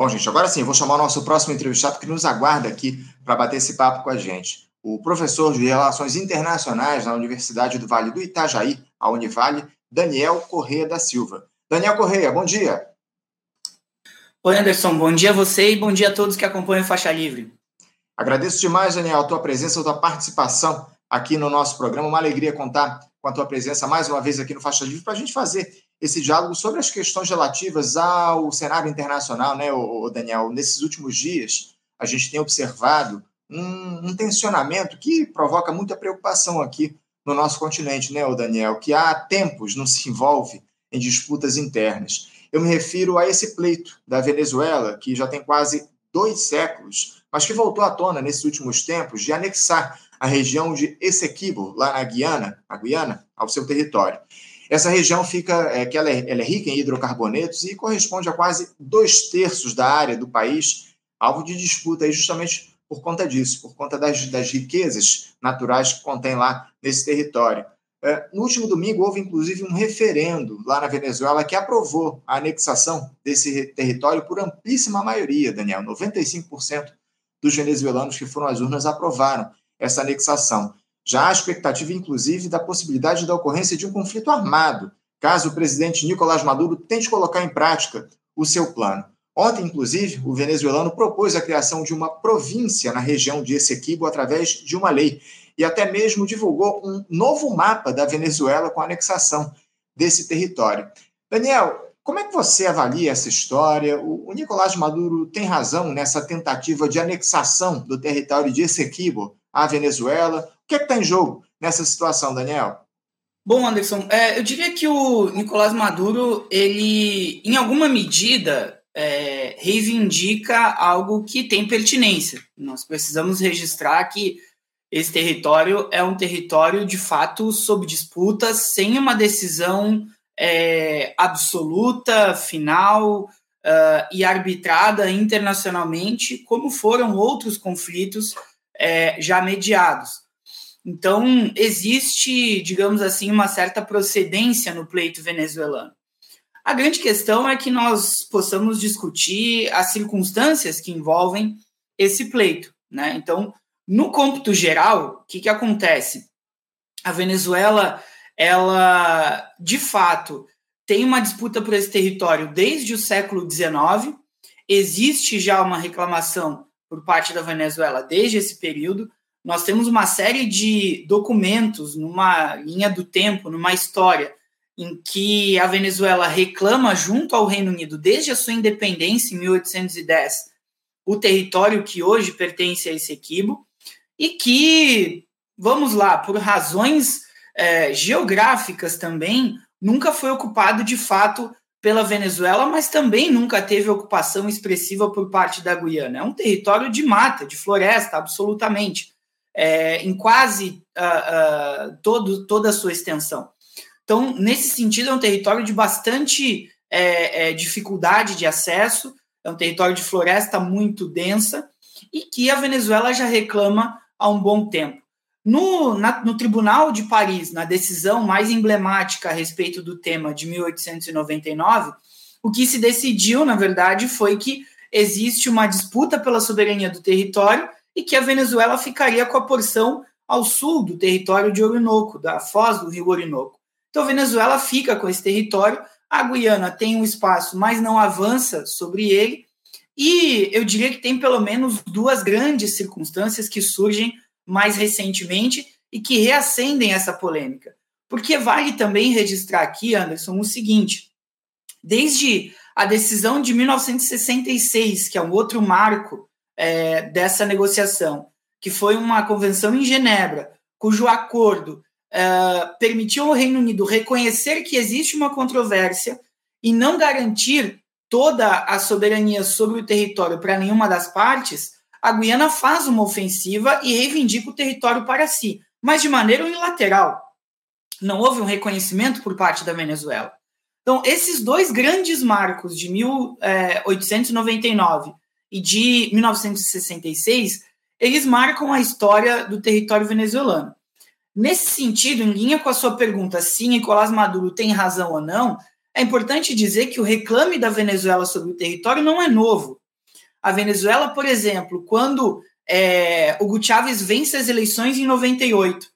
Bom, gente, agora sim, vou chamar o nosso próximo entrevistado que nos aguarda aqui para bater esse papo com a gente. O professor de Relações Internacionais na Universidade do Vale do Itajaí, a Univale, Daniel Correia da Silva. Daniel Correia, bom dia. Oi, Anderson, bom dia a você e bom dia a todos que acompanham Faixa Livre. Agradeço demais, Daniel, a tua presença, a tua participação aqui no nosso programa. Uma alegria contar com a tua presença mais uma vez aqui no Faixa Livre para a gente fazer esse diálogo sobre as questões relativas ao cenário internacional, né, Daniel? Nesses últimos dias, a gente tem observado um, um tensionamento que provoca muita preocupação aqui no nosso continente, né, Daniel? Que há tempos não se envolve em disputas internas. Eu me refiro a esse pleito da Venezuela, que já tem quase dois séculos, mas que voltou à tona nesses últimos tempos de anexar a região de Essequibo, lá na Guiana, a Guiana, ao seu território. Essa região fica, é, que ela é, ela é rica em hidrocarbonetos e corresponde a quase dois terços da área do país, alvo de disputa aí justamente por conta disso, por conta das, das riquezas naturais que contém lá nesse território. É, no último domingo, houve inclusive um referendo lá na Venezuela que aprovou a anexação desse território por amplíssima maioria, Daniel. 95% dos venezuelanos que foram às urnas aprovaram essa anexação. Já há expectativa, inclusive, da possibilidade da ocorrência de um conflito armado, caso o presidente Nicolás Maduro tente colocar em prática o seu plano. Ontem, inclusive, o venezuelano propôs a criação de uma província na região de Essequibo através de uma lei e até mesmo divulgou um novo mapa da Venezuela com anexação desse território. Daniel, como é que você avalia essa história? O, Nicolás Maduro tem razão nessa tentativa de anexação do território de Essequibo à Venezuela? Que está em jogo nessa situação, Daniel? Bom, Anderson, é, eu diria que o Nicolás Maduro, ele, em alguma medida, é, reivindica algo que tem pertinência. Nós precisamos registrar que esse território é um território de fato sob disputa, sem uma decisão é, absoluta, final uh, e arbitrada internacionalmente, como foram outros conflitos é, já mediados. Então, existe, digamos assim, uma certa procedência no pleito venezuelano. A grande questão é que nós possamos discutir as circunstâncias que envolvem esse pleito. Né? Então, no cômputo geral, o que, que acontece? A Venezuela, ela, de fato, tem uma disputa por esse território desde o século XIX. Existe já uma reclamação por parte da Venezuela desde esse período. Nós temos uma série de documentos numa linha do tempo, numa história, em que a Venezuela reclama junto ao Reino Unido desde a sua independência em 1810 o território que hoje pertence a esse equibo e que, vamos lá, por razões é, geográficas também, nunca foi ocupado de fato pela Venezuela, mas também nunca teve ocupação expressiva por parte da Guiana. É um território de mata, de floresta, absolutamente, é, em quase uh, uh, todo, toda a sua extensão. Então, nesse sentido, é um território de bastante é, é, dificuldade de acesso, é um território de floresta muito densa e que a Venezuela já reclama há um bom tempo. No, na, no Tribunal de Paris, na decisão mais emblemática a respeito do tema de 1899, o que se decidiu, na verdade, foi que existe uma disputa pela soberania do território e que a Venezuela ficaria com a porção ao sul do território de Orinoco, da foz do rio Orinoco. Então, a Venezuela fica com esse território, a Guiana tem um espaço, mas não avança sobre ele, e eu diria que tem pelo menos duas grandes circunstâncias que surgem mais recentemente e que reacendem essa polêmica. Porque vale também registrar aqui, Anderson, o seguinte: desde a decisão de 1966, que é um outro marco é, dessa negociação, que foi uma convenção em Genebra, cujo acordo é, permitiu ao Reino Unido reconhecer que existe uma controvérsia e não garantir toda a soberania sobre o território para nenhuma das partes, a Guiana faz uma ofensiva e reivindica o território para si, mas de maneira unilateral. Não houve um reconhecimento por parte da Venezuela. Então, esses dois grandes marcos de 1899 e de 1966, eles marcam a história do território venezuelano. Nesse sentido, em linha com a sua pergunta se Nicolás Maduro tem razão ou não, é importante dizer que o reclame da Venezuela sobre o território não é novo. A Venezuela, por exemplo, quando é, Hugo Chávez vence as eleições em 98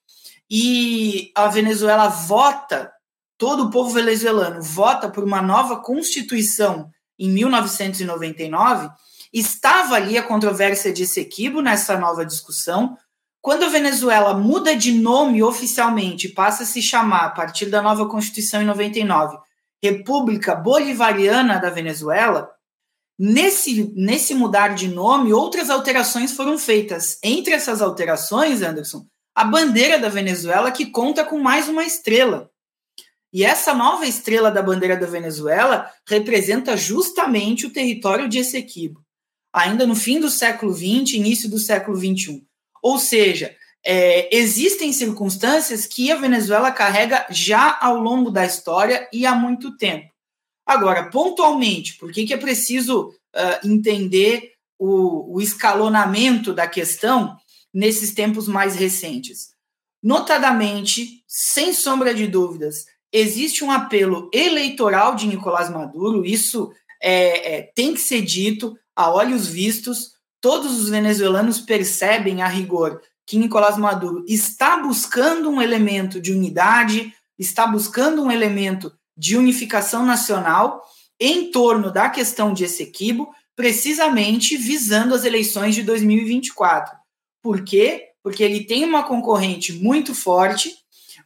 e a Venezuela vota, todo o povo venezuelano vota por uma nova constituição em 1999, estava ali a controvérsia de Essequibo nessa nova discussão. Quando a Venezuela muda de nome oficialmente, passa a se chamar, a partir da nova Constituição em 99, República Bolivariana da Venezuela, nesse, nesse mudar de nome, outras alterações foram feitas. Entre essas alterações, Anderson, a bandeira da Venezuela, que conta com mais uma estrela. E essa nova estrela da bandeira da Venezuela representa justamente o território de Essequibo, ainda no fim do século XX, início do século XXI. Ou seja, é, existem circunstâncias que a Venezuela carrega já ao longo da história e há muito tempo. Agora, pontualmente, por que, que é preciso uh, entender o, o escalonamento da questão nesses tempos mais recentes? Notadamente, sem sombra de dúvidas, existe um apelo eleitoral de Nicolás Maduro, isso é, é, tem que ser dito a olhos vistos. Todos os venezuelanos percebem a rigor que Nicolás Maduro está buscando um elemento de unidade, está buscando um elemento de unificação nacional em torno da questão de Essequibo, precisamente visando as eleições de 2024. Por quê? Porque ele tem uma concorrente muito forte,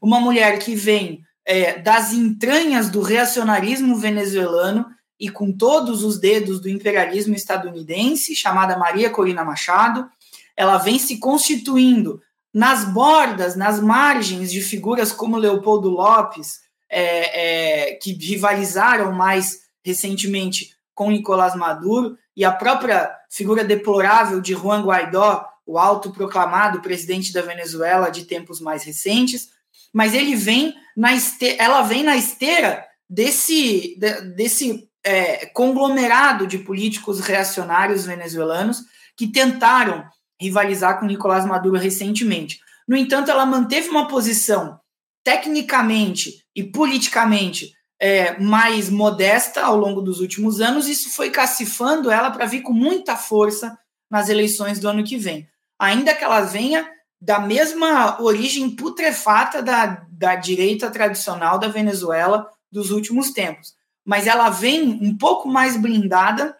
uma mulher que vem é, das entranhas do reacionarismo venezuelano e com todos os dedos do imperialismo estadunidense, chamada Maria Corina Machado. Ela vem se constituindo nas bordas, nas margens de figuras como Leopoldo Lopes, é, é, que rivalizaram mais recentemente com Nicolás Maduro, e a própria figura deplorável de Juan Guaidó, o autoproclamado presidente da Venezuela de tempos mais recentes, mas ele vem na esteira, ela vem na esteira desse, desse é, conglomerado de políticos reacionários venezuelanos que tentaram rivalizar com Nicolás Maduro recentemente. No entanto, ela manteve uma posição tecnicamente e politicamente é, mais modesta ao longo dos últimos anos. Isso foi cacifando ela para vir com muita força nas eleições do ano que vem. Ainda que ela venha da mesma origem putrefata da, da direita tradicional da Venezuela dos últimos tempos. Mas ela vem um pouco mais blindada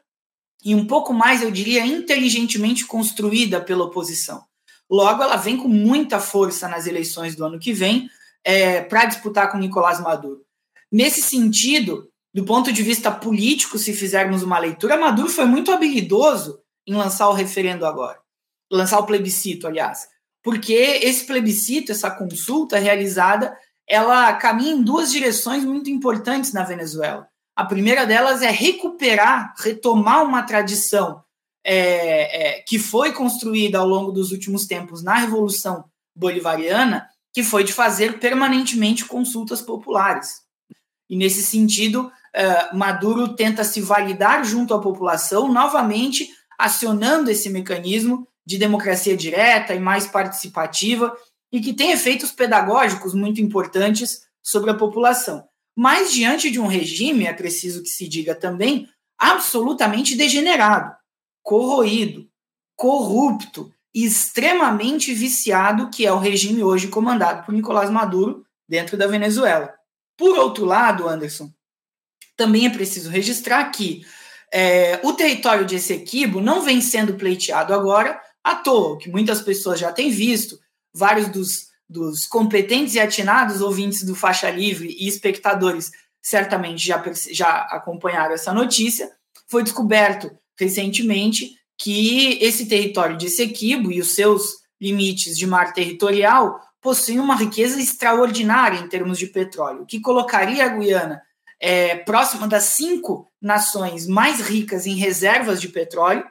e um pouco mais, eu diria, inteligentemente construída pela oposição. Logo, ela vem com muita força nas eleições do ano que vem é, para disputar com Nicolás Maduro. Nesse sentido, do ponto de vista político, se fizermos uma leitura, Maduro foi muito habilidoso em lançar o referendo agora, lançar o plebiscito, aliás porque esse plebiscito, essa consulta realizada, ela caminha em duas direções muito importantes na Venezuela. A primeira delas é recuperar, retomar uma tradição é, é, que foi construída ao longo dos últimos tempos na Revolução Bolivariana, que foi de fazer permanentemente consultas populares. E nesse sentido, é, Maduro tenta se validar junto à população, novamente acionando esse mecanismo de democracia direta e mais participativa e que tem efeitos pedagógicos muito importantes sobre a população. Mas diante de um regime, é preciso que se diga também, absolutamente degenerado, corroído, corrupto extremamente viciado, que é o regime hoje comandado por Nicolás Maduro dentro da Venezuela. Por outro lado, Anderson, também é preciso registrar que é, o território de Essequibo não vem sendo pleiteado agora à toa, que muitas pessoas já têm visto, vários dos, dos competentes e atinados ouvintes do Faixa Livre e espectadores certamente já, já acompanharam essa notícia, foi descoberto recentemente que esse território de Sequibo e os seus limites de mar territorial possuem uma riqueza extraordinária em termos de petróleo, que colocaria a Guiana é, próxima das cinco nações mais ricas em reservas de petróleo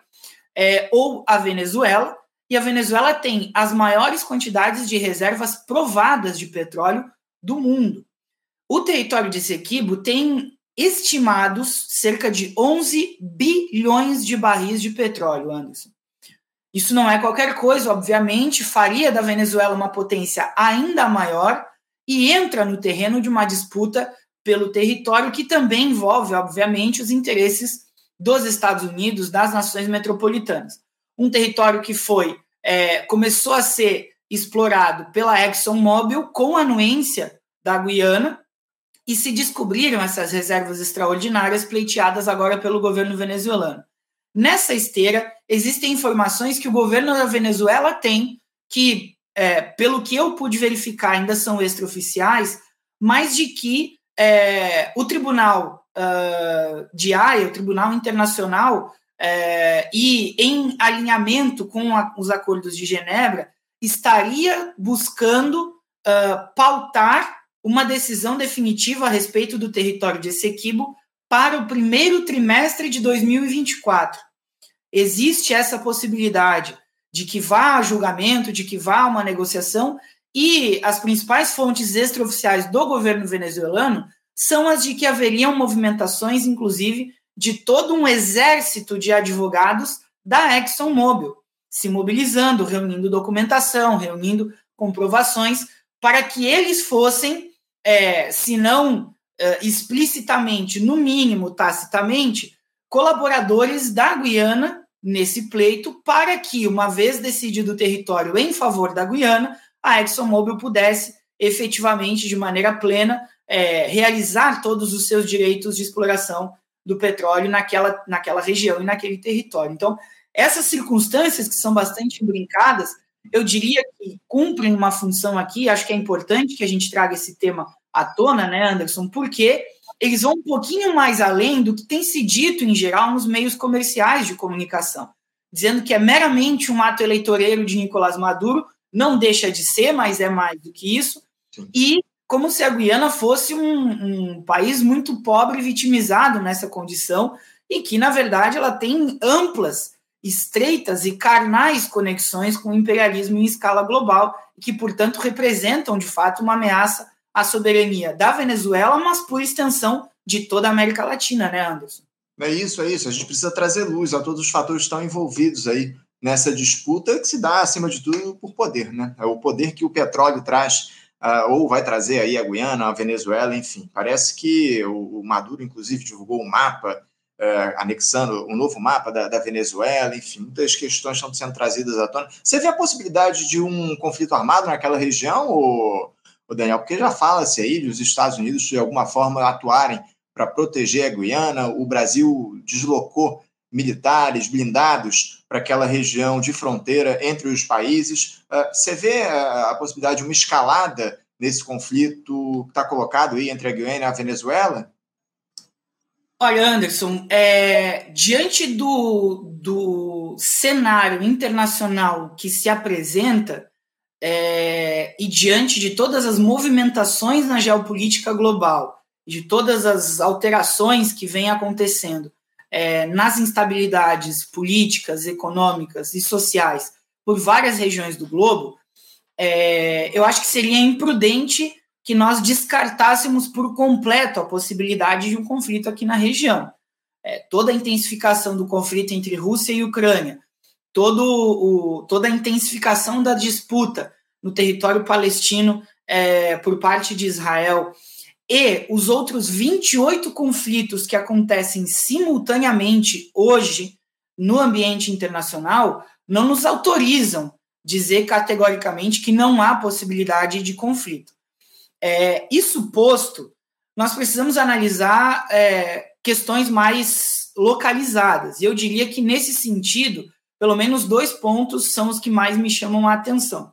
é, ou a Venezuela, e a Venezuela tem as maiores quantidades de reservas provadas de petróleo do mundo. O território de Sequibo tem estimados cerca de 11 bilhões de barris de petróleo, Anderson. Isso não é qualquer coisa, obviamente, faria da Venezuela uma potência ainda maior e entra no terreno de uma disputa pelo território que também envolve, obviamente, os interesses dos Estados Unidos, das nações metropolitanas. Um território que foi é, começou a ser explorado pela ExxonMobil com anuência da Guiana e se descobriram essas reservas extraordinárias pleiteadas agora pelo governo venezuelano. Nessa esteira, existem informações que o governo da Venezuela tem, que, é, pelo que eu pude verificar, ainda são extraoficiais, mas de que é, o Tribunal uh, de Haia, o Tribunal Internacional, é, e em alinhamento com a, os acordos de Genebra, estaria buscando uh, pautar uma decisão definitiva a respeito do território de Essequibo para o primeiro trimestre de 2024. Existe essa possibilidade de que vá a julgamento, de que vá a uma negociação, e as principais fontes extraoficiais do governo venezuelano são as de que haveriam movimentações, inclusive, de todo um exército de advogados da ExxonMobil, se mobilizando, reunindo documentação, reunindo comprovações, para que eles fossem, é, se não é, explicitamente, no mínimo tacitamente, colaboradores da Guiana nesse pleito, para que, uma vez decidido o território em favor da Guiana, a ExxonMobil pudesse efetivamente, de maneira plena, é, realizar todos os seus direitos de exploração do petróleo naquela, naquela região e naquele território. Então, essas circunstâncias que são bastante brincadas, eu diria que cumprem uma função aqui, acho que é importante que a gente traga esse tema à tona, né, Anderson, porque eles vão um pouquinho mais além do que tem se dito em geral nos meios comerciais de comunicação, dizendo que é meramente um ato eleitoreiro de Nicolás Maduro, não deixa de ser, mas é mais do que isso, e como se a Guiana fosse um, um país muito pobre e vitimizado nessa condição, e que, na verdade, ela tem amplas estreitas e carnais conexões com o imperialismo em escala global, que, portanto, representam, de fato, uma ameaça à soberania da Venezuela, mas, por extensão, de toda a América Latina, né, Anderson? É isso, é isso. A gente precisa trazer luz a todos os fatores que estão envolvidos aí nessa disputa, que se dá, acima de tudo, por poder, né? É o poder que o petróleo traz Uh, ou vai trazer aí a Guiana, a Venezuela, enfim. Parece que o, o Maduro, inclusive, divulgou um mapa uh, anexando um novo mapa da, da, Venezuela, enfim, muitas questões estão sendo trazidas à tona. Você vê a possibilidade de um conflito armado naquela região, ou, ou Daniel? Porque já fala-se aí dos Estados Unidos de alguma forma atuarem para proteger a Guiana, o Brasil deslocou militares blindados para aquela região de fronteira entre os países. Ah, você vê a possibilidade de uma escalada nesse conflito que está colocado aí entre a Guiana e a Venezuela? Olha, Anderson, é, diante do, do cenário internacional que se apresenta é, e diante de todas as movimentações na geopolítica global, de todas as alterações que vêm acontecendo, é, nas instabilidades políticas, econômicas e sociais por várias regiões do globo, é, eu acho que seria imprudente que nós descartássemos por completo a possibilidade de um conflito aqui na região. É, toda a intensificação do conflito entre Rússia e Ucrânia, todo o, toda a intensificação da disputa no território palestino é, por parte de Israel, e os outros 28 conflitos que acontecem simultaneamente hoje no ambiente internacional não nos autorizam dizer categoricamente que não há possibilidade de conflito. É, isso posto, nós precisamos analisar é, questões mais localizadas. E eu diria que, nesse sentido, pelo menos dois pontos são os que mais me chamam a atenção.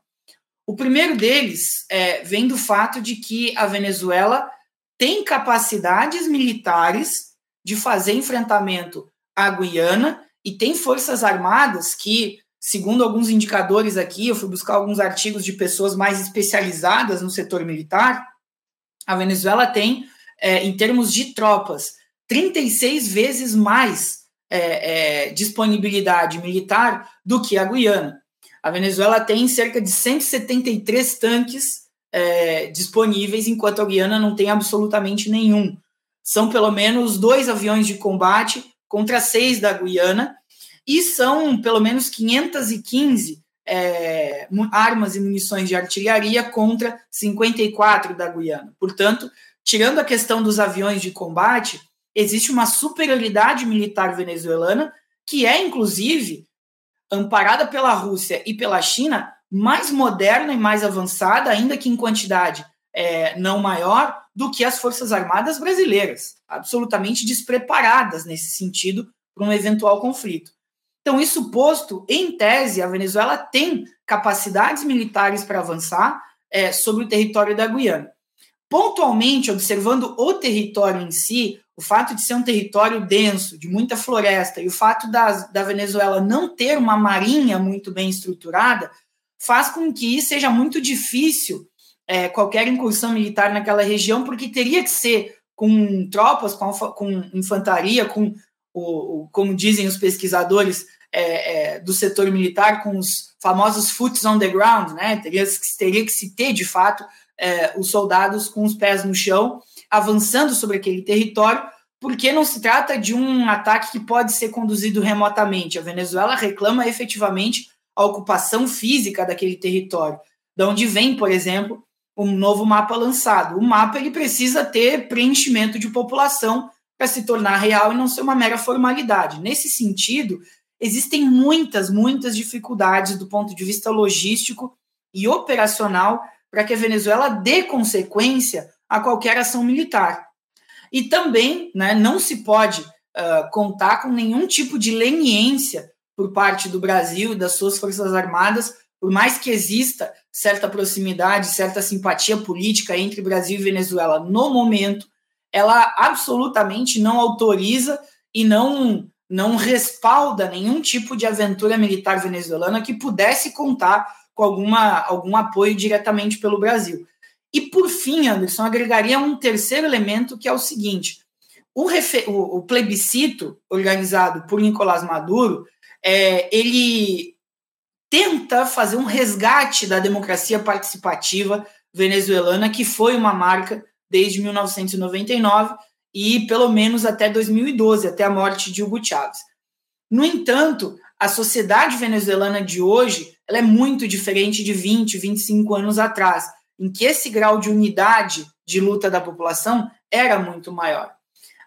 O primeiro deles é, vem do fato de que a Venezuela tem capacidades militares de fazer enfrentamento à Guiana e tem forças armadas que, segundo alguns indicadores aqui, eu fui buscar alguns artigos de pessoas mais especializadas no setor militar, a Venezuela tem, é, em termos de tropas, 36 vezes mais é, é, disponibilidade militar do que a Guiana. A Venezuela tem cerca de 173 tanques é, disponíveis, enquanto a Guiana não tem absolutamente nenhum. São pelo menos dois aviões de combate contra seis da Guiana, e são pelo menos 515 é, armas e munições de artilharia contra 54 da Guiana. Portanto, tirando a questão dos aviões de combate, existe uma superioridade militar venezuelana que é, inclusive, amparada pela Rússia e pela China, mais moderna e mais avançada, ainda que em quantidade é, não maior, do que as Forças Armadas brasileiras, absolutamente despreparadas nesse sentido para um eventual conflito. Então, isso posto, em tese, a Venezuela tem capacidades militares para avançar é, sobre o território da Guiana. Pontualmente, observando o território em si, o fato de ser um território denso, de muita floresta, e o fato da, da Venezuela não ter uma marinha muito bem estruturada, faz com que seja muito difícil é, qualquer incursão militar naquela região, porque teria que ser com tropas, com, com infantaria, com, o, o, como dizem os pesquisadores é, é, do setor militar, com os famosos foots on the ground, né? teria, teria que se ter, de fato, é, os soldados com os pés no chão, avançando sobre aquele território, porque não se trata de um ataque que pode ser conduzido remotamente. A Venezuela reclama efetivamente a ocupação física daquele território, da onde vem, por exemplo, um novo mapa lançado. O mapa ele precisa ter preenchimento de população para se tornar real e não ser uma mera formalidade. Nesse sentido, existem muitas, muitas dificuldades do ponto de vista logístico e operacional para que a Venezuela dê consequência a qualquer ação militar. E também né, não se pode uh, contar com nenhum tipo de leniência por parte do Brasil das suas Forças Armadas, por mais que exista certa proximidade, certa simpatia política entre Brasil e Venezuela no momento, ela absolutamente não autoriza e não não respalda nenhum tipo de aventura militar venezuelana que pudesse contar com alguma, algum apoio diretamente pelo Brasil. E por fim, Anderson, agregaria um terceiro elemento que é o seguinte: o, o, o plebiscito organizado por Nicolás Maduro, é, ele tenta fazer um resgate da democracia participativa venezuelana, que foi uma marca desde 1999 e pelo menos até 2012, até a morte de Hugo Chávez. No entanto, a sociedade venezuelana de hoje ela é muito diferente de 20, 25 anos atrás, em que esse grau de unidade de luta da população era muito maior.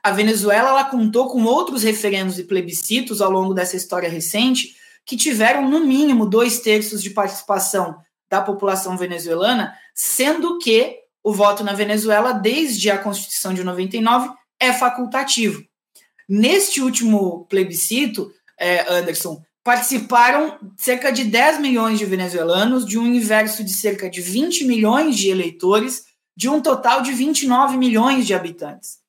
A Venezuela ela contou com outros referendos e plebiscitos ao longo dessa história recente que tiveram, no mínimo, dois terços de participação da população venezuelana, sendo que o voto na Venezuela, desde a Constituição de 99, é facultativo. Neste último plebiscito, é, Anderson, participaram cerca de 10 milhões de venezuelanos, de um universo de cerca de 20 milhões de eleitores, de um total de 29 milhões de habitantes.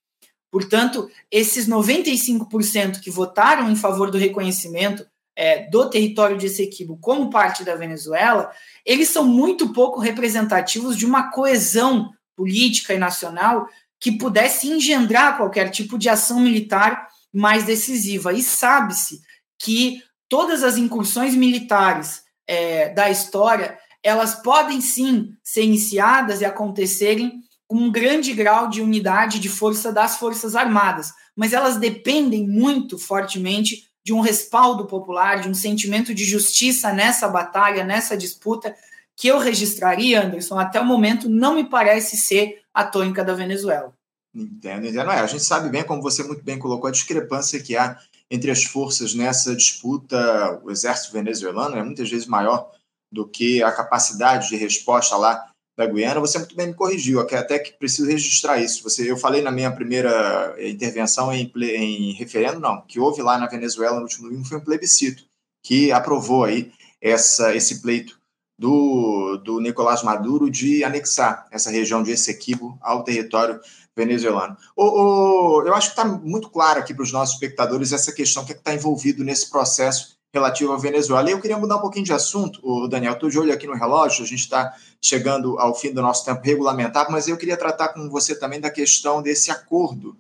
Portanto, esses 95% que votaram em favor do reconhecimento é, do território de Essequibo como parte da Venezuela, eles são muito pouco representativos de uma coesão política e nacional que pudesse engendrar qualquer tipo de ação militar mais decisiva. E sabe-se que todas as incursões militares é, da história elas podem sim ser iniciadas e acontecerem um grande grau de unidade de força das Forças Armadas, mas elas dependem muito fortemente de um respaldo popular, de um sentimento de justiça nessa batalha, nessa disputa, que eu registraria, Anderson, até o momento não me parece ser a tônica da Venezuela. Entendo, entendo. É, a gente sabe bem, como você muito bem colocou, a discrepância que há entre as forças nessa disputa. O exército venezuelano é muitas vezes maior do que a capacidade de resposta lá da Guiana. Você muito bem me corrigiu, até que preciso registrar isso. Você, eu falei na minha primeira intervenção em, em referendo, não, que houve lá na Venezuela no último domingo foi um plebiscito que aprovou aí essa, esse pleito do, do Nicolás Maduro de anexar essa região de Essequibo ao território venezuelano. O, o, eu acho que está muito claro aqui para os nossos espectadores essa questão que é está envolvido nesse processo relativo à Venezuela. E eu queria mudar um pouquinho de assunto, o Daniel. Estou de olho aqui no relógio, a gente está chegando ao fim do nosso tempo regulamentar, mas eu queria tratar com você também da questão desse acordo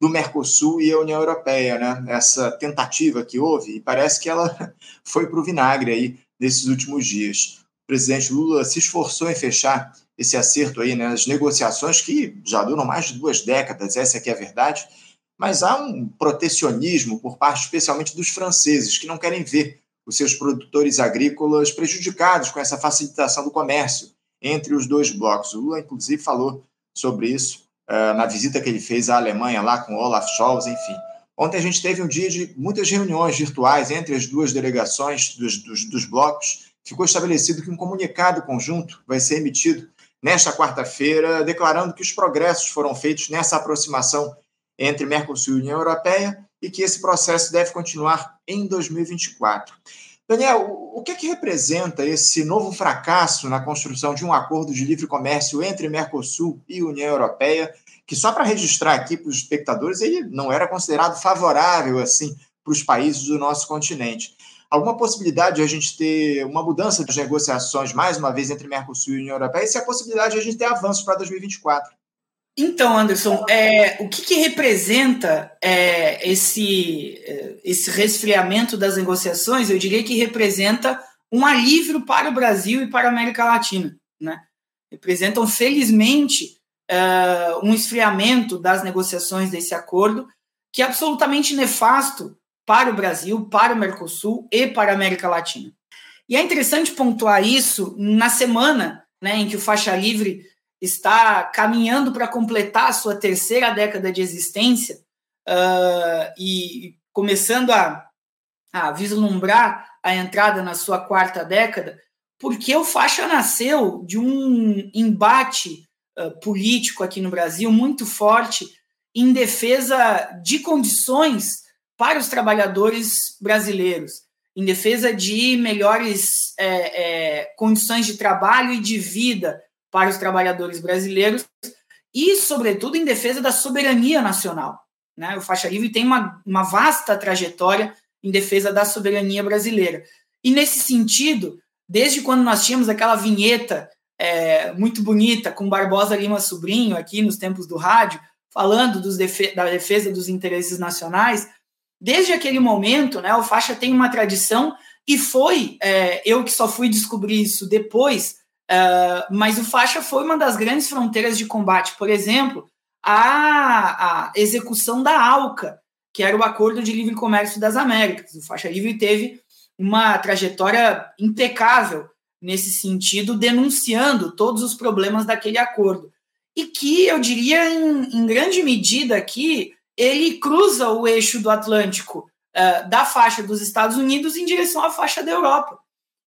do Mercosul e a União Europeia, né? Essa tentativa que houve, e parece que ela foi para o vinagre aí nesses últimos dias presidente Lula se esforçou em fechar esse acerto aí, né, as negociações que já duram mais de duas décadas, essa aqui é a verdade, mas há um protecionismo por parte especialmente dos franceses, que não querem ver os seus produtores agrícolas prejudicados com essa facilitação do comércio entre os dois blocos. O Lula, inclusive, falou sobre isso uh, na visita que ele fez à Alemanha lá com Olaf Scholz, enfim. Ontem a gente teve um dia de muitas reuniões virtuais entre as duas delegações dos, dos, dos blocos. Ficou estabelecido que um comunicado conjunto vai ser emitido nesta quarta-feira, declarando que os progressos foram feitos nessa aproximação entre Mercosul e União Europeia e que esse processo deve continuar em 2024. Daniel, o que é que representa esse novo fracasso na construção de um acordo de livre comércio entre Mercosul e União Europeia, que só para registrar aqui para os espectadores, ele não era considerado favorável assim para os países do nosso continente. Alguma possibilidade de a gente ter uma mudança das negociações mais uma vez entre Mercosul e União Europeia? E se a possibilidade de a gente ter avanços para 2024? Então, Anderson, é, o que, que representa é, esse, é, esse resfriamento das negociações? Eu diria que representa um alívio para o Brasil e para a América Latina. Né? Representam, felizmente, é, um esfriamento das negociações desse acordo, que é absolutamente nefasto para o Brasil, para o Mercosul e para a América Latina. E é interessante pontuar isso na semana né, em que o Faixa Livre está caminhando para completar a sua terceira década de existência uh, e começando a, a vislumbrar a entrada na sua quarta década, porque o faixa nasceu de um embate uh, político aqui no Brasil muito forte em defesa de condições para os trabalhadores brasileiros, em defesa de melhores é, é, condições de trabalho e de vida para os trabalhadores brasileiros e, sobretudo, em defesa da soberania nacional. Né? O Faixa Livre tem uma, uma vasta trajetória em defesa da soberania brasileira. E, nesse sentido, desde quando nós tínhamos aquela vinheta é, muito bonita com Barbosa Lima Sobrinho, aqui nos tempos do rádio, falando defe da defesa dos interesses nacionais, desde aquele momento, né, o Faixa tem uma tradição e foi, é, eu que só fui descobrir isso depois, Uh, mas o faixa foi uma das grandes fronteiras de combate, por exemplo, a, a, execução da ALCA, que era o Acordo de Livre Comércio das Américas. O faixa livre teve uma trajetória impecável nesse sentido, denunciando todos os problemas daquele acordo. E que eu diria, em, em grande medida, aqui, ele cruza o eixo do Atlântico uh, da faixa dos Estados Unidos em direção à faixa da Europa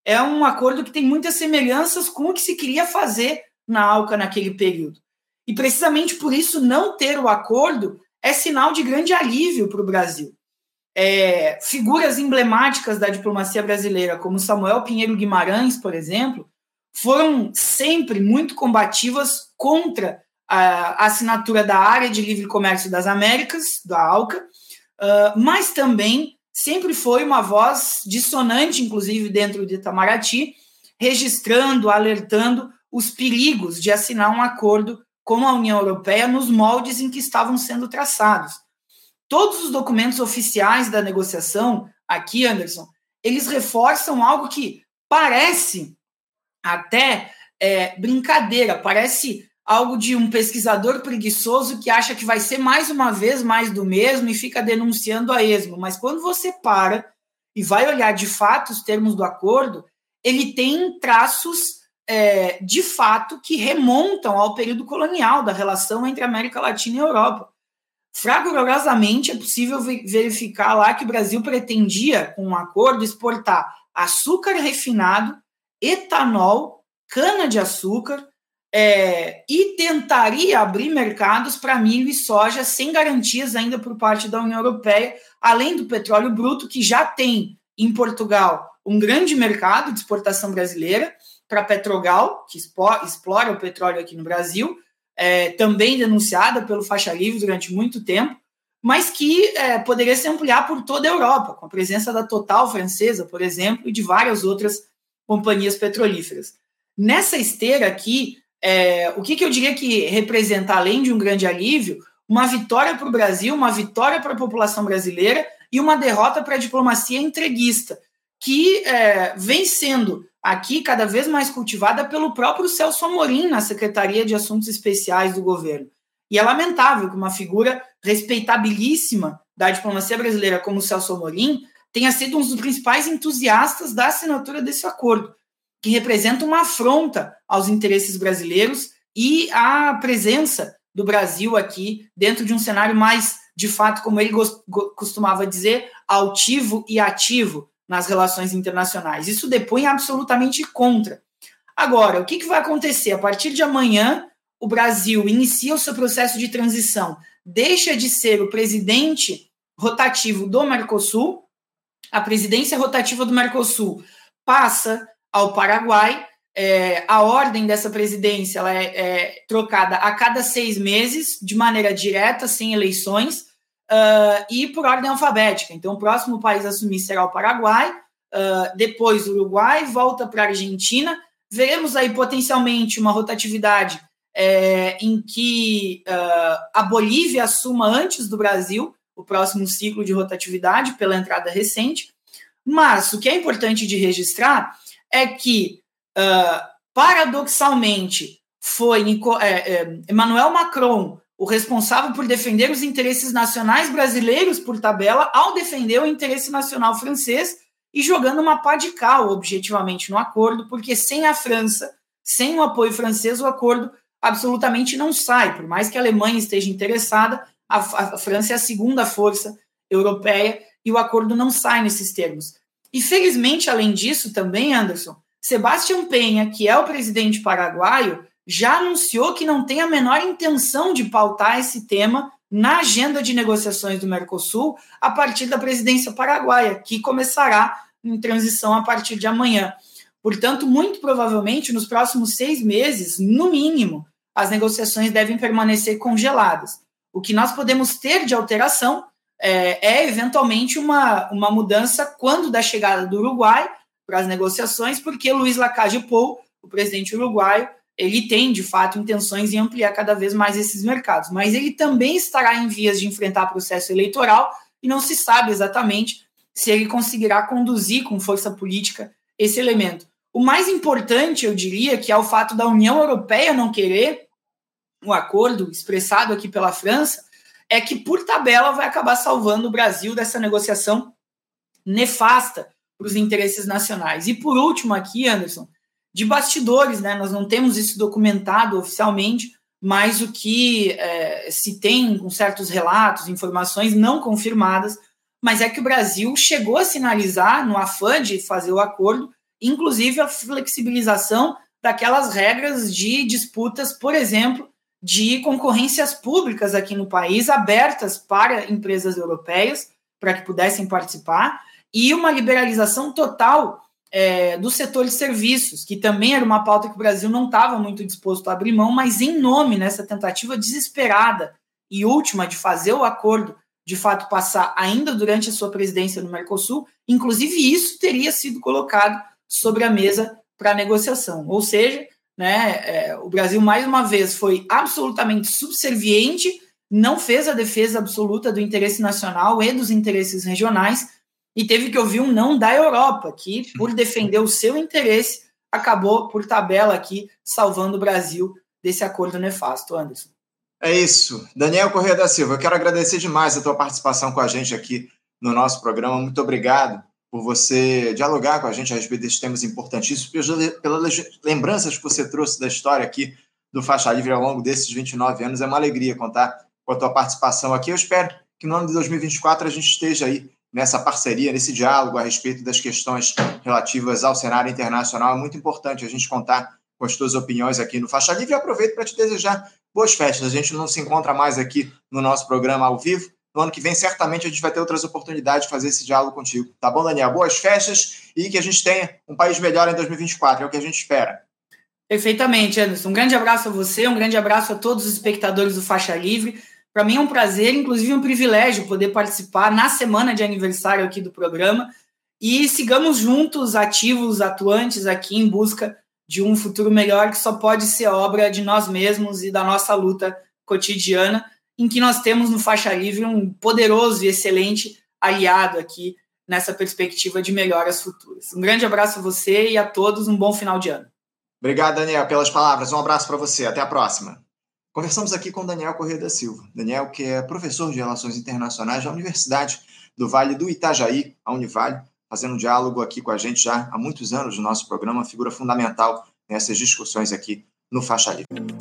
é um acordo que tem muitas semelhanças com o que se queria fazer na ALCA naquele período. E precisamente por isso, não ter o acordo é sinal de grande alívio para o Brasil. É, figuras emblemáticas da diplomacia brasileira, como Samuel Pinheiro Guimarães, por exemplo, foram sempre muito combativas contra a assinatura da Área de Livre Comércio das Américas, da ALCA, uh, mas também sempre foi uma voz dissonante, inclusive dentro de Itamaraty, registrando, alertando os perigos de assinar um acordo com a União Europeia nos moldes em que estavam sendo traçados. Todos os documentos oficiais da negociação, aqui, Anderson, eles reforçam algo que parece até é, brincadeira, parece algo de um pesquisador preguiçoso que acha que vai ser mais uma vez mais do mesmo e fica denunciando a esmo. Mas quando você para e vai olhar de fato os termos do acordo, ele tem traços é, de fato que remontam ao período colonial da relação entre América Latina e Europa. Fragorosamente é possível verificar lá que o Brasil pretendia, com um acordo, exportar açúcar refinado, etanol, cana-de-açúcar, é, e tentaria abrir mercados para milho e soja sem garantias ainda por parte da União Europeia, além do petróleo bruto, que já tem em Portugal um grande mercado de exportação brasileira para Petrogal, que explora o petróleo aqui no Brasil, é, também denunciada pelo Faixa Livre durante muito tempo, mas que é, poderia se ampliar por toda a Europa, com a presença da Total francesa, por exemplo, e de várias outras companhias petrolíferas. Nessa esteira aqui, é, o que, que eu diria que representa, além de um grande alívio, uma vitória para o Brasil, uma vitória para a população brasileira e uma derrota para a diplomacia entreguista, que é, vem sendo aqui cada vez mais cultivada pelo próprio Celso Amorim na Secretaria de Assuntos Especiais do governo. E é lamentável que uma figura respeitabilíssima da diplomacia brasileira como o Celso Amorim tenha sido um dos principais entusiastas da assinatura desse acordo que representa uma afronta aos interesses brasileiros e à presença do Brasil aqui, dentro de um cenário mais, de fato, como ele costumava dizer, altivo e ativo nas relações internacionais. Isso depõe absolutamente contra. Agora, o que, que vai acontecer? A partir de amanhã, o Brasil inicia o seu processo de transição, deixa de ser o presidente rotativo do Mercosul, a presidência rotativa do Mercosul passa ao Paraguai. É, a ordem dessa presidência ela é, é, trocada a cada seis meses, de maneira direta, sem eleições, uh, e por ordem alfabética. Então, o próximo país a assumir será o Paraguai, uh, depois o Uruguai, volta para a Argentina. Veremos aí potencialmente uma rotatividade é, em que uh, a Bolívia assuma antes do Brasil o próximo ciclo de rotatividade pela entrada recente. Mas o que é importante de registrar é que, uh, paradoxalmente, foi é, é, Emmanuel Macron o responsável por defender os interesses nacionais brasileiros por tabela, ao defender o interesse nacional francês e jogando uma pá de cal, objetivamente, no acordo, porque sem a França, sem o apoio francês, o acordo absolutamente não sai. Por mais que a Alemanha esteja interessada, a, a França é a segunda força europeia e o acordo não sai nesses termos. E felizmente, além disso, também, Anderson, Sebastião Penha, que é o presidente paraguaio, já anunciou que não tem a menor intenção de pautar esse tema na agenda de negociações do Mercosul a partir da presidência paraguaia, que começará em transição a partir de amanhã. Portanto, muito provavelmente, nos próximos seis meses, no mínimo, as negociações devem permanecer congeladas. O que nós podemos ter de alteração é, é eventualmente uma, uma mudança quando da chegada do Uruguai para as negociações, porque Luiz Lacage Pou, o presidente uruguaio, ele tem de fato intenções em ampliar cada vez mais esses mercados, mas ele também estará em vias de enfrentar processo eleitoral e não se sabe exatamente se ele conseguirá conduzir com força política esse elemento. O mais importante, eu diria, que é o fato da União Europeia não querer o acordo expressado aqui pela França, é que, por tabela, vai acabar salvando o Brasil dessa negociação nefasta para os interesses nacionais. E por último, aqui, Anderson, de bastidores, né? Nós não temos isso documentado oficialmente, mas o que é, se tem com certos relatos, informações não confirmadas, mas é que o Brasil chegou a sinalizar, no afã de fazer o acordo, inclusive a flexibilização daquelas regras de disputas, por exemplo, de concorrências públicas aqui no país, abertas para empresas europeias, para que pudessem participar, e uma liberalização total é, do setor de serviços, que também era uma pauta que o Brasil não estava muito disposto a abrir mão, mas em nome nessa tentativa desesperada e última de fazer o acordo de fato passar ainda durante a sua presidência no Mercosul, inclusive isso teria sido colocado sobre a mesa para negociação. Ou seja, né, é, o Brasil mais uma vez foi absolutamente subserviente, não fez a defesa absoluta do interesse nacional e dos interesses regionais e teve que ouvir um não da Europa, que por defender o seu interesse acabou por tabela aqui salvando o Brasil desse acordo nefasto, Anderson. É isso. Daniel Corrêa da Silva, eu quero agradecer demais a tua participação com a gente aqui no nosso programa. Muito obrigado por você dialogar com a gente a respeito desses temas importantíssimos, pelas lembranças que você trouxe da história aqui do Faixa Livre ao longo desses 29 anos. É uma alegria contar com a tua participação aqui. Eu espero que no ano de 2024 a gente esteja aí nessa parceria, nesse diálogo a respeito das questões relativas ao cenário internacional. É muito importante a gente contar com as tuas opiniões aqui no Faixa Livre. E aproveito para te desejar boas festas. A gente não se encontra mais aqui no nosso programa ao vivo, no ano que vem, certamente, a gente vai ter outras oportunidades de fazer esse diálogo contigo. Tá bom, Daniel? Boas festas e que a gente tenha um país melhor em 2024, é o que a gente espera. Perfeitamente, Anderson. Um grande abraço a você, um grande abraço a todos os espectadores do Faixa Livre. Para mim é um prazer, inclusive um privilégio, poder participar na semana de aniversário aqui do programa. E sigamos juntos, ativos, atuantes aqui em busca de um futuro melhor que só pode ser obra de nós mesmos e da nossa luta cotidiana em que nós temos no Faixa Livre um poderoso e excelente aliado aqui nessa perspectiva de melhoras futuras. Um grande abraço a você e a todos, um bom final de ano. Obrigado, Daniel, pelas palavras. Um abraço para você. Até a próxima. Conversamos aqui com Daniel Corrêa da Silva. Daniel, que é professor de Relações Internacionais da Universidade do Vale do Itajaí, a Univale, fazendo um diálogo aqui com a gente já há muitos anos no nosso programa, figura fundamental nessas discussões aqui no Faixa Livre.